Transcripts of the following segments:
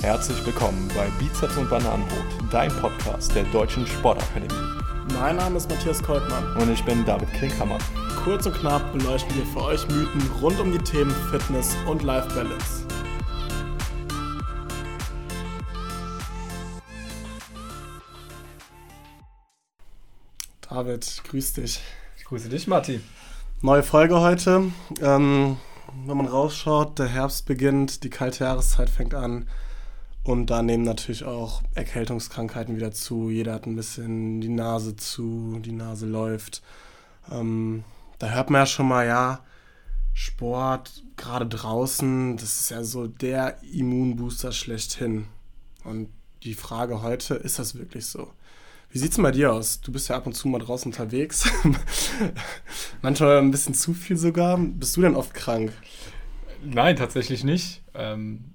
Herzlich willkommen bei Bizeps und Bananenbrot, dein Podcast der Deutschen Sportakademie. Mein Name ist Matthias Koltmann. Und ich bin David Klinkhammer. Kurz und knapp beleuchten wir für euch Mythen rund um die Themen Fitness und Life Balance. David, grüß dich. Ich grüße dich, Matti. Neue Folge heute. Ähm, wenn man rausschaut, der Herbst beginnt, die kalte Jahreszeit fängt an. Und da nehmen natürlich auch Erkältungskrankheiten wieder zu. Jeder hat ein bisschen die Nase zu, die Nase läuft. Ähm, da hört man ja schon mal, ja, Sport, gerade draußen, das ist ja so der Immunbooster schlechthin. Und die Frage heute, ist das wirklich so? Wie sieht es bei dir aus? Du bist ja ab und zu mal draußen unterwegs. Manchmal ein bisschen zu viel sogar. Bist du denn oft krank? Nein, tatsächlich nicht. Ähm,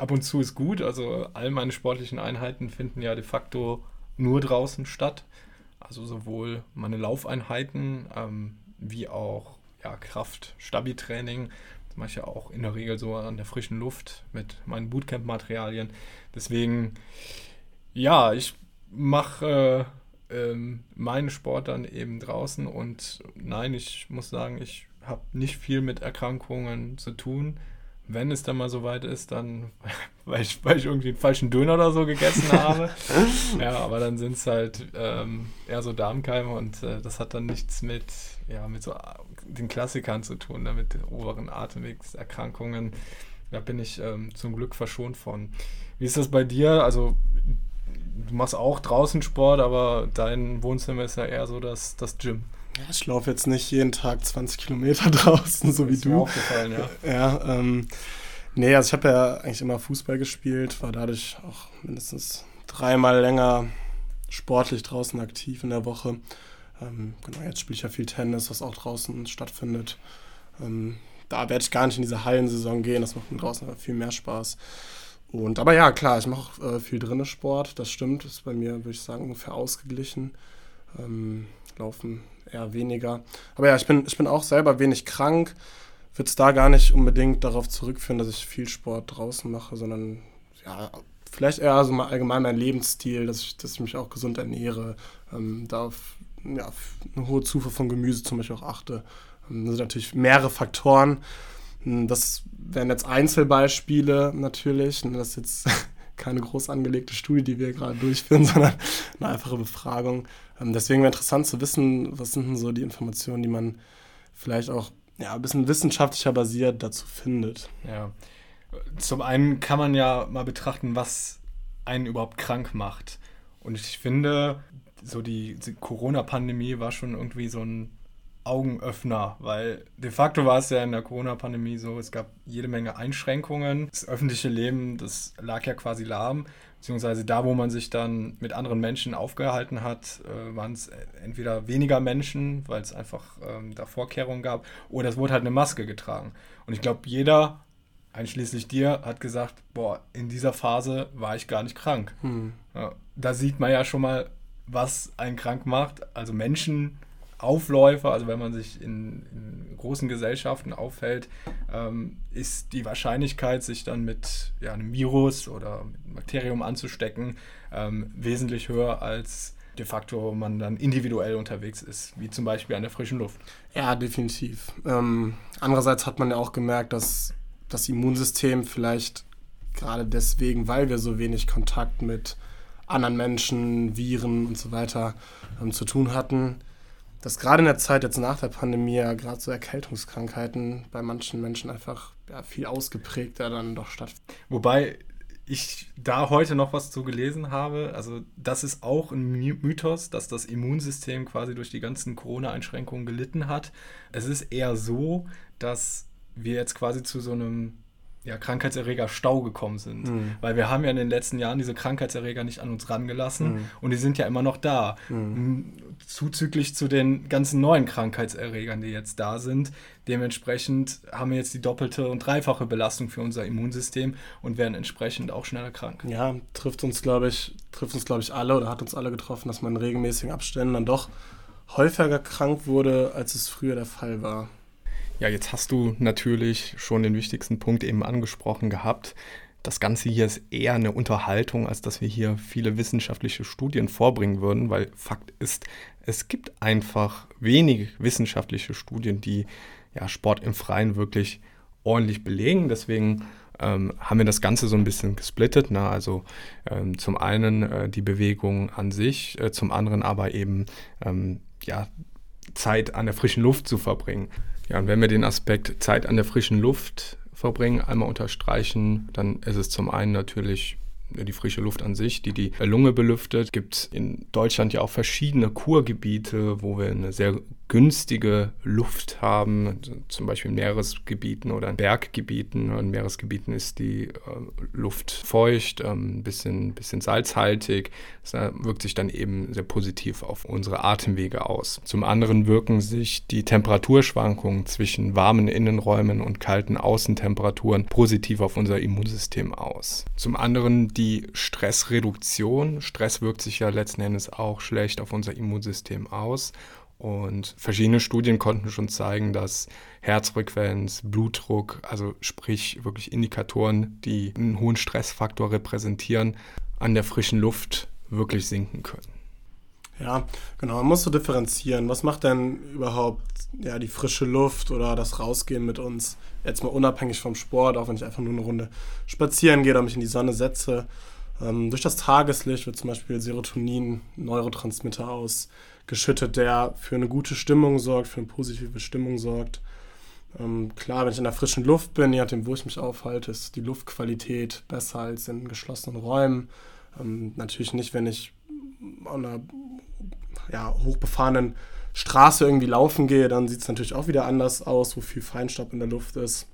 ab und zu ist gut. Also all meine sportlichen Einheiten finden ja de facto nur draußen statt. Also sowohl meine Laufeinheiten ähm, wie auch ja, Kraft, Stabi-Training. Das mache ich ja auch in der Regel so an der frischen Luft mit meinen Bootcamp-Materialien. Deswegen, ja, ich mache äh, ähm, meinen Sport dann eben draußen und nein, ich muss sagen, ich habe nicht viel mit Erkrankungen zu tun. Wenn es dann mal so weit ist, dann, weil ich, weil ich irgendwie einen falschen Döner oder so gegessen habe. ja, aber dann sind es halt ähm, eher so Darmkeime und äh, das hat dann nichts mit, ja, mit so den Klassikern zu tun, ne, mit den oberen Atemwegserkrankungen. Da bin ich ähm, zum Glück verschont von. Wie ist das bei dir? Also du machst auch draußen Sport, aber dein Wohnzimmer ist ja eher so das, das Gym. Ich laufe jetzt nicht jeden Tag 20 Kilometer draußen, so wie ist du. Mir aufgefallen, ja. Ja, ähm, nee, also ich habe ja eigentlich immer Fußball gespielt, war dadurch auch mindestens dreimal länger sportlich draußen aktiv in der Woche. Ähm, genau, jetzt spiele ich ja viel Tennis, was auch draußen stattfindet. Ähm, da werde ich gar nicht in diese Hallensaison gehen, das macht mir draußen viel mehr Spaß. Und, aber ja, klar, ich mache äh, viel drinnen Sport, das stimmt, ist bei mir, würde ich sagen, ungefähr ausgeglichen. Ähm, laufen eher weniger. Aber ja, ich bin, ich bin auch selber wenig krank. Würde es da gar nicht unbedingt darauf zurückführen, dass ich viel Sport draußen mache, sondern ja, vielleicht eher so mal allgemein mein Lebensstil, dass ich, dass ich mich auch gesund ernähre, ähm, da auf ja, eine hohe Zufuhr von Gemüse zum Beispiel auch achte. Ähm, das sind natürlich mehrere Faktoren. Hm, das wären jetzt Einzelbeispiele natürlich. Das ist jetzt keine groß angelegte Studie, die wir gerade durchführen, sondern eine einfache Befragung. Ähm, deswegen wäre interessant zu wissen, was sind denn so die Informationen, die man vielleicht auch ja, ein bisschen wissenschaftlicher basiert dazu findet. Ja. Zum einen kann man ja mal betrachten, was einen überhaupt krank macht. Und ich finde, so die, die Corona-Pandemie war schon irgendwie so ein Augenöffner, weil de facto war es ja in der Corona-Pandemie so, es gab jede Menge Einschränkungen. Das öffentliche Leben, das lag ja quasi lahm, beziehungsweise da, wo man sich dann mit anderen Menschen aufgehalten hat, äh, waren es entweder weniger Menschen, weil es einfach ähm, da Vorkehrungen gab, oder es wurde halt eine Maske getragen. Und ich glaube, jeder, einschließlich dir, hat gesagt, boah, in dieser Phase war ich gar nicht krank. Hm. Ja, da sieht man ja schon mal, was einen krank macht. Also Menschen Aufläufer, also wenn man sich in, in großen Gesellschaften aufhält, ähm, ist die Wahrscheinlichkeit, sich dann mit ja, einem Virus oder einem Bakterium anzustecken, ähm, wesentlich höher als de facto man dann individuell unterwegs ist, wie zum Beispiel an der frischen Luft. Ja, definitiv. Ähm, andererseits hat man ja auch gemerkt, dass das Immunsystem vielleicht gerade deswegen, weil wir so wenig Kontakt mit anderen Menschen, Viren und so weiter ähm, zu tun hatten, dass gerade in der Zeit jetzt nach der Pandemie ja gerade so Erkältungskrankheiten bei manchen Menschen einfach ja, viel ausgeprägter dann doch stattfinden. Wobei ich da heute noch was zu gelesen habe, also das ist auch ein Mythos, dass das Immunsystem quasi durch die ganzen Corona-Einschränkungen gelitten hat. Es ist eher so, dass wir jetzt quasi zu so einem ja, Krankheitserreger-Stau gekommen sind. Mhm. Weil wir haben ja in den letzten Jahren diese Krankheitserreger nicht an uns rangelassen mhm. und die sind ja immer noch da. Mhm. Zuzüglich zu den ganzen neuen Krankheitserregern, die jetzt da sind. Dementsprechend haben wir jetzt die doppelte und dreifache Belastung für unser Immunsystem und werden entsprechend auch schneller krank. Ja, trifft uns, glaube ich, trifft uns, glaube ich, alle oder hat uns alle getroffen, dass man in regelmäßigen Abständen dann doch häufiger krank wurde, als es früher der Fall war. Ja, jetzt hast du natürlich schon den wichtigsten Punkt eben angesprochen gehabt. das Ganze hier ist eher eine Unterhaltung, als dass wir hier viele wissenschaftliche Studien vorbringen würden, weil Fakt ist, es gibt einfach wenig wissenschaftliche Studien, die ja, Sport im Freien wirklich ordentlich belegen. Deswegen ähm, haben wir das Ganze so ein bisschen gesplittet. Ne? Also ähm, zum einen äh, die Bewegung an sich, äh, zum anderen aber eben ähm, ja, Zeit an der frischen Luft zu verbringen. Ja, und wenn wir den Aspekt Zeit an der frischen Luft verbringen, einmal unterstreichen, dann ist es zum einen natürlich die frische Luft an sich, die die Lunge belüftet. Gibt in Deutschland ja auch verschiedene Kurgebiete, wo wir eine sehr günstige Luft haben, zum Beispiel in Meeresgebieten oder in Berggebieten. In Meeresgebieten ist die äh, Luft feucht, ähm, ein bisschen, bisschen salzhaltig. Das äh, wirkt sich dann eben sehr positiv auf unsere Atemwege aus. Zum anderen wirken sich die Temperaturschwankungen zwischen warmen Innenräumen und kalten Außentemperaturen positiv auf unser Immunsystem aus. Zum anderen die Stressreduktion. Stress wirkt sich ja letzten Endes auch schlecht auf unser Immunsystem aus. Und verschiedene Studien konnten schon zeigen, dass Herzfrequenz, Blutdruck, also sprich wirklich Indikatoren, die einen hohen Stressfaktor repräsentieren, an der frischen Luft wirklich sinken können. Ja, genau. Man muss so differenzieren. Was macht denn überhaupt ja, die frische Luft oder das Rausgehen mit uns? Jetzt mal unabhängig vom Sport, auch wenn ich einfach nur eine Runde spazieren gehe oder mich in die Sonne setze. Ähm, durch das Tageslicht wird zum Beispiel Serotonin, Neurotransmitter aus geschüttet, der für eine gute Stimmung sorgt, für eine positive Stimmung sorgt. Ähm, klar, wenn ich in der frischen Luft bin, je nachdem, wo ich mich aufhalte, ist die Luftqualität besser als in geschlossenen Räumen. Ähm, natürlich nicht, wenn ich an einer ja, hochbefahrenen Straße irgendwie laufen gehe, dann sieht es natürlich auch wieder anders aus, wo viel Feinstaub in der Luft ist.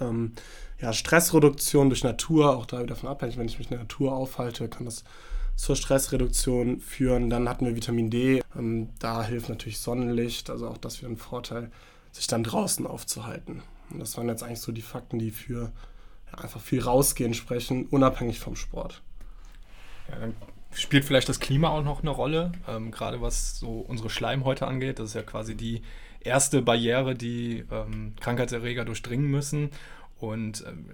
Ähm, ja, Stressreduktion durch Natur, auch da wieder davon abhängig, wenn ich mich in der Natur aufhalte, kann das zur Stressreduktion führen. Dann hatten wir Vitamin D. Ähm, da hilft natürlich Sonnenlicht, also auch das wieder ein Vorteil, sich dann draußen aufzuhalten. Und das waren jetzt eigentlich so die Fakten, die für ja, einfach viel rausgehen sprechen, unabhängig vom Sport. Ja, dann spielt vielleicht das Klima auch noch eine Rolle, ähm, gerade was so unsere Schleimhäute angeht. Das ist ja quasi die erste Barriere, die ähm, Krankheitserreger durchdringen müssen. Und ähm,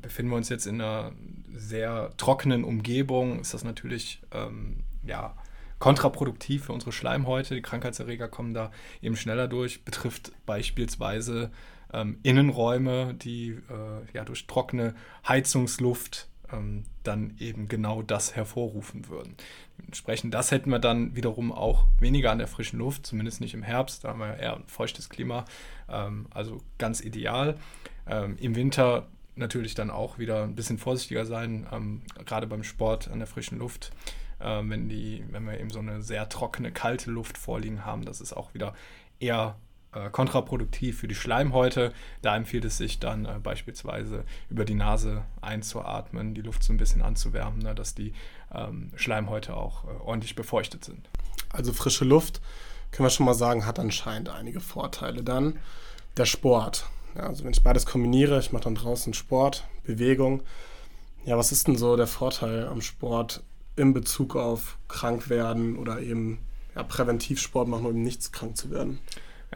befinden wir uns jetzt in einer sehr trockenen Umgebung, ist das natürlich ähm, ja, kontraproduktiv für unsere Schleimhäute. Die Krankheitserreger kommen da eben schneller durch. Betrifft beispielsweise ähm, Innenräume, die äh, ja, durch trockene Heizungsluft ähm, dann eben genau das hervorrufen würden. Entsprechend das hätten wir dann wiederum auch weniger an der frischen Luft, zumindest nicht im Herbst, da haben wir eher ein feuchtes Klima, ähm, also ganz ideal. Ähm, Im Winter natürlich dann auch wieder ein bisschen vorsichtiger sein, ähm, gerade beim Sport an der frischen Luft. Ähm, wenn, die, wenn wir eben so eine sehr trockene, kalte Luft vorliegen haben, das ist auch wieder eher äh, kontraproduktiv für die Schleimhäute. Da empfiehlt es sich dann äh, beispielsweise über die Nase einzuatmen, die Luft so ein bisschen anzuwärmen, ne, dass die ähm, Schleimhäute auch äh, ordentlich befeuchtet sind. Also frische Luft, können wir schon mal sagen, hat anscheinend einige Vorteile. Dann der Sport. Ja, also wenn ich beides kombiniere, ich mache dann draußen Sport, Bewegung. Ja, was ist denn so der Vorteil am Sport in Bezug auf krank werden oder eben ja, Präventivsport machen, um eben nichts krank zu werden?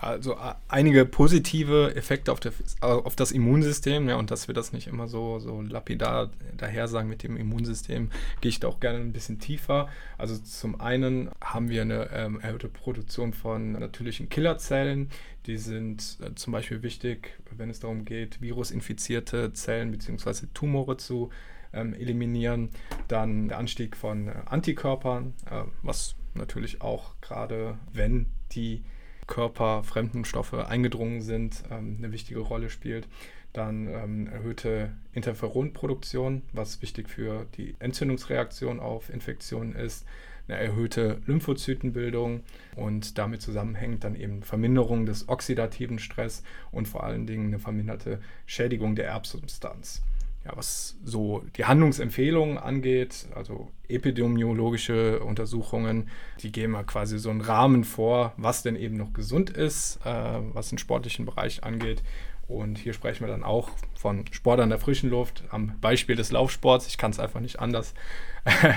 Also einige positive Effekte auf, der, auf das Immunsystem, ja, und dass wir das nicht immer so, so lapidar daher sagen mit dem Immunsystem, gehe ich da auch gerne ein bisschen tiefer. Also zum einen haben wir eine ähm, erhöhte Produktion von natürlichen Killerzellen, die sind äh, zum Beispiel wichtig, wenn es darum geht, virusinfizierte Zellen bzw. Tumore zu ähm, eliminieren. Dann der Anstieg von äh, Antikörpern, äh, was natürlich auch gerade, wenn die körperfremden Stoffe eingedrungen sind, ähm, eine wichtige Rolle spielt. Dann ähm, erhöhte Interferonproduktion, was wichtig für die Entzündungsreaktion auf Infektionen ist. Eine erhöhte Lymphozytenbildung und damit zusammenhängt dann eben Verminderung des oxidativen Stress und vor allen Dingen eine verminderte Schädigung der Erbsubstanz ja, was so die Handlungsempfehlungen angeht, also epidemiologische Untersuchungen, die geben ja quasi so einen Rahmen vor, was denn eben noch gesund ist, äh, was den sportlichen Bereich angeht. Und hier sprechen wir dann auch von Sport an der frischen Luft, am Beispiel des Laufsports. Ich kann es einfach nicht anders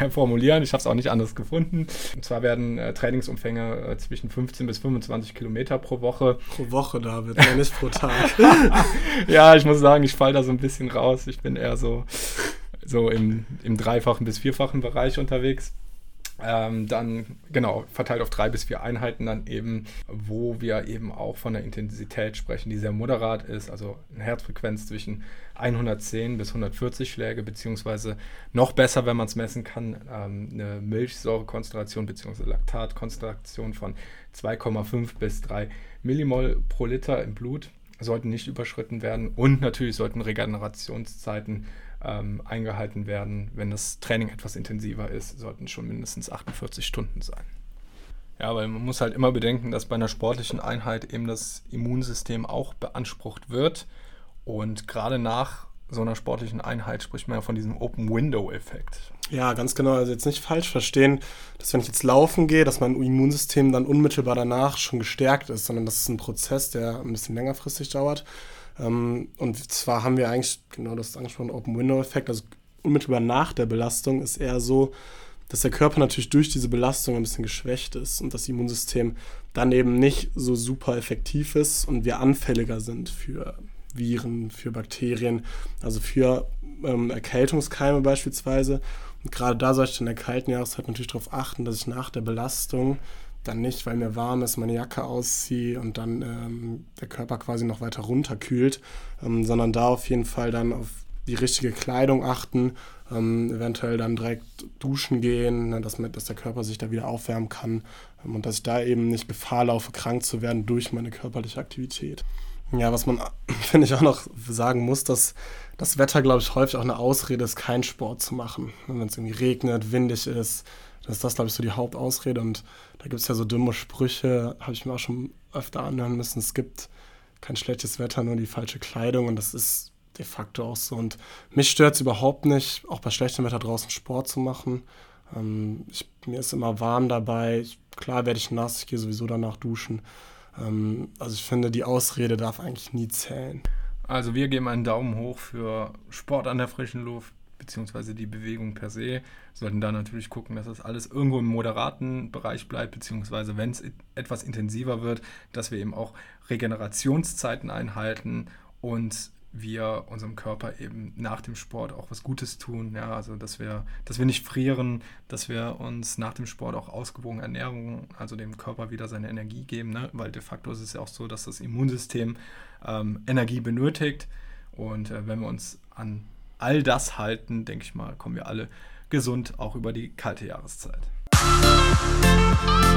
formulieren. Ich habe es auch nicht anders gefunden. Und zwar werden äh, Trainingsumfänge äh, zwischen 15 bis 25 Kilometer pro Woche. Pro Woche, David, ja nicht pro Tag. ja, ich muss sagen, ich falle da so ein bisschen raus. Ich bin eher so, so im, im dreifachen bis vierfachen Bereich unterwegs. Ähm, dann genau verteilt auf drei bis vier Einheiten dann eben, wo wir eben auch von der Intensität sprechen, die sehr moderat ist, also eine Herzfrequenz zwischen 110 bis 140 Schläge, beziehungsweise noch besser, wenn man es messen kann, ähm, eine Milchsäurekonzentration beziehungsweise Laktatkonzentration von 2,5 bis 3 Millimol pro Liter im Blut sollten nicht überschritten werden. Und natürlich sollten Regenerationszeiten ähm, eingehalten werden. Wenn das Training etwas intensiver ist, sollten schon mindestens 48 Stunden sein. Ja, weil man muss halt immer bedenken, dass bei einer sportlichen Einheit eben das Immunsystem auch beansprucht wird. Und gerade nach so einer sportlichen Einheit spricht man ja von diesem Open-Window-Effekt. Ja, ganz genau. Also jetzt nicht falsch verstehen, dass wenn ich jetzt laufen gehe, dass mein Immunsystem dann unmittelbar danach schon gestärkt ist, sondern das ist ein Prozess, der ein bisschen längerfristig dauert. Ähm, und zwar haben wir eigentlich, genau das angesprochen, Open-Window-Effekt, also unmittelbar nach der Belastung ist eher so, dass der Körper natürlich durch diese Belastung ein bisschen geschwächt ist und das Immunsystem dann eben nicht so super effektiv ist und wir anfälliger sind für Viren, für Bakterien, also für ähm, Erkältungskeime beispielsweise. Und gerade da sollte ich in der kalten Jahreszeit natürlich darauf achten, dass ich nach der Belastung dann nicht, weil mir warm ist, meine Jacke ausziehe und dann ähm, der Körper quasi noch weiter runterkühlt, ähm, sondern da auf jeden Fall dann auf die richtige Kleidung achten, ähm, eventuell dann direkt duschen gehen, ne, dass, dass der Körper sich da wieder aufwärmen kann ähm, und dass ich da eben nicht Gefahr laufe, krank zu werden durch meine körperliche Aktivität. Ja, was man, finde ich, auch noch sagen muss, dass das Wetter, glaube ich, häufig auch eine Ausrede ist, keinen Sport zu machen. Wenn es irgendwie regnet, windig ist, dann ist das, glaube ich, so die Hauptausrede. Und da gibt es ja so dumme Sprüche, habe ich mir auch schon öfter anhören müssen. Es gibt kein schlechtes Wetter, nur die falsche Kleidung. Und das ist de facto auch so. Und mich stört es überhaupt nicht, auch bei schlechtem Wetter draußen Sport zu machen. Ähm, ich, mir ist immer warm dabei. Ich, klar werde ich nass, ich gehe sowieso danach duschen. Ähm, also ich finde, die Ausrede darf eigentlich nie zählen. Also wir geben einen Daumen hoch für Sport an der frischen Luft, beziehungsweise die Bewegung per se. Sollten da natürlich gucken, dass das alles irgendwo im moderaten Bereich bleibt, beziehungsweise wenn es etwas intensiver wird, dass wir eben auch Regenerationszeiten einhalten und wir unserem Körper eben nach dem Sport auch was Gutes tun. Ja, also dass wir, dass wir nicht frieren, dass wir uns nach dem Sport auch ausgewogen ernähren, also dem Körper wieder seine Energie geben, ne? weil de facto ist es ja auch so, dass das Immunsystem ähm, Energie benötigt. Und äh, wenn wir uns an all das halten, denke ich mal, kommen wir alle gesund auch über die kalte Jahreszeit. Musik